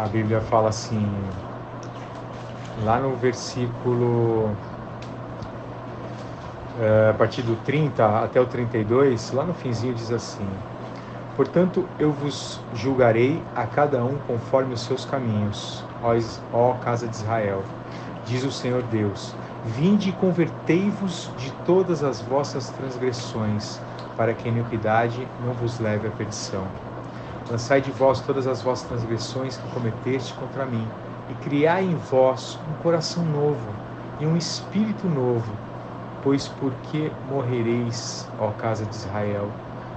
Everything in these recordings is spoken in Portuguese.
A Bíblia fala assim, lá no versículo eh, a partir do 30 até o 32, lá no finzinho diz assim: Portanto, eu vos julgarei a cada um conforme os seus caminhos, ó casa de Israel, diz o Senhor Deus. Vinde e convertei-vos de todas as vossas transgressões, para que a iniquidade não vos leve à perdição. Lançai de vós todas as vossas transgressões que cometeste contra mim, e criai em vós um coração novo e um espírito novo Pois por que morrereis, ó casa de Israel?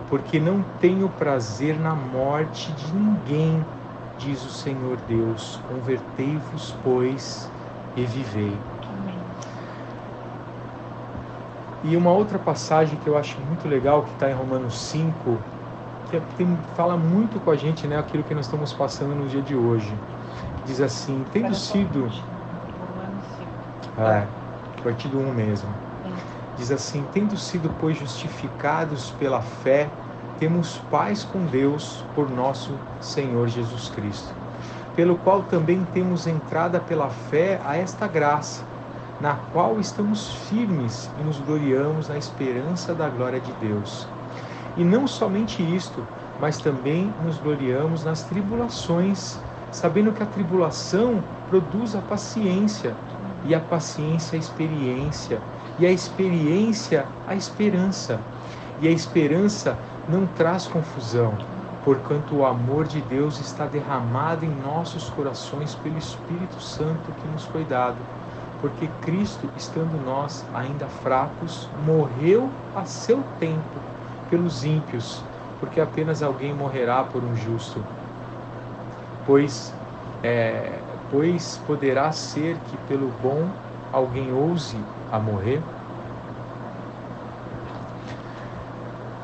Porque não tenho prazer na morte de ninguém, diz o Senhor Deus. Convertei-vos, pois, e vivei. E uma outra passagem que eu acho muito legal, que está em Romanos 5, que é, tem, fala muito com a gente, né, aquilo que nós estamos passando no dia de hoje. Diz assim, tendo sido... É, partido 1 mesmo Diz assim: Tendo sido, pois, justificados pela fé, temos paz com Deus por nosso Senhor Jesus Cristo, pelo qual também temos entrada pela fé a esta graça, na qual estamos firmes e nos gloriamos na esperança da glória de Deus. E não somente isto, mas também nos gloriamos nas tribulações, sabendo que a tribulação produz a paciência, e a paciência a experiência e a experiência, a esperança. E a esperança não traz confusão, porquanto o amor de Deus está derramado em nossos corações pelo Espírito Santo que nos foi dado. Porque Cristo, estando nós ainda fracos, morreu a seu tempo pelos ímpios, porque apenas alguém morrerá por um justo. Pois, é, pois poderá ser que pelo bom alguém ouse a morrer?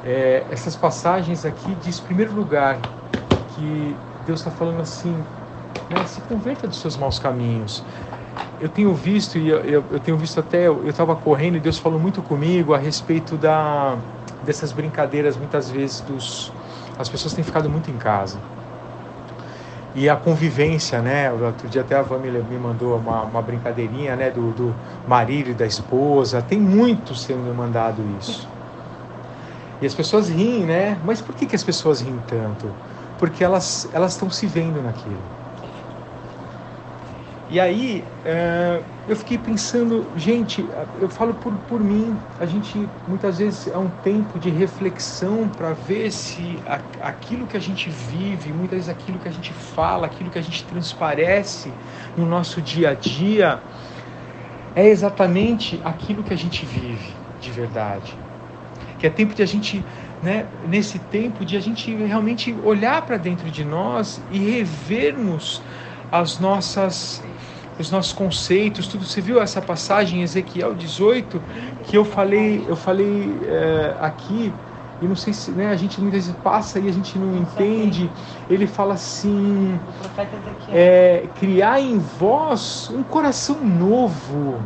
É, essas passagens aqui diz, em primeiro lugar, que Deus está falando assim, né, se converta dos seus maus caminhos. Eu tenho visto, e eu, eu, eu tenho visto até, eu estava correndo e Deus falou muito comigo a respeito da, dessas brincadeiras, muitas vezes, dos, as pessoas têm ficado muito em casa e a convivência, né? Outro dia até a Van me mandou uma, uma brincadeirinha, né? Do, do marido e da esposa. Tem muito sendo mandado isso. E as pessoas riem, né? Mas por que, que as pessoas riem tanto? Porque elas elas estão se vendo naquilo. E aí uh, eu fiquei pensando, gente, eu falo por, por mim, a gente muitas vezes é um tempo de reflexão para ver se a, aquilo que a gente vive, muitas vezes aquilo que a gente fala, aquilo que a gente transparece no nosso dia a dia, é exatamente aquilo que a gente vive de verdade. Que é tempo de a gente né, nesse tempo de a gente realmente olhar para dentro de nós e revermos as nossas os nossos conceitos, tudo. Você viu essa passagem em Ezequiel 18 que eu falei, eu falei é, aqui e não sei se né, a gente muitas vezes passa e a gente não entende. Ele fala assim: é, criar em vós um coração novo.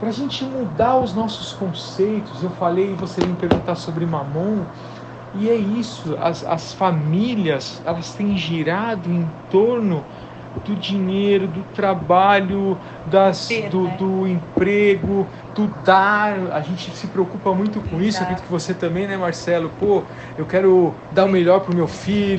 Para a gente mudar os nossos conceitos. Eu falei, você me perguntar sobre mamon. E é isso, as, as famílias, elas têm girado em torno do dinheiro, do trabalho, das, do, né? do, emprego, do dar. A gente se preocupa muito com isso. Acredito que você também, né, Marcelo? Pô, eu quero dar o melhor para o meu filho.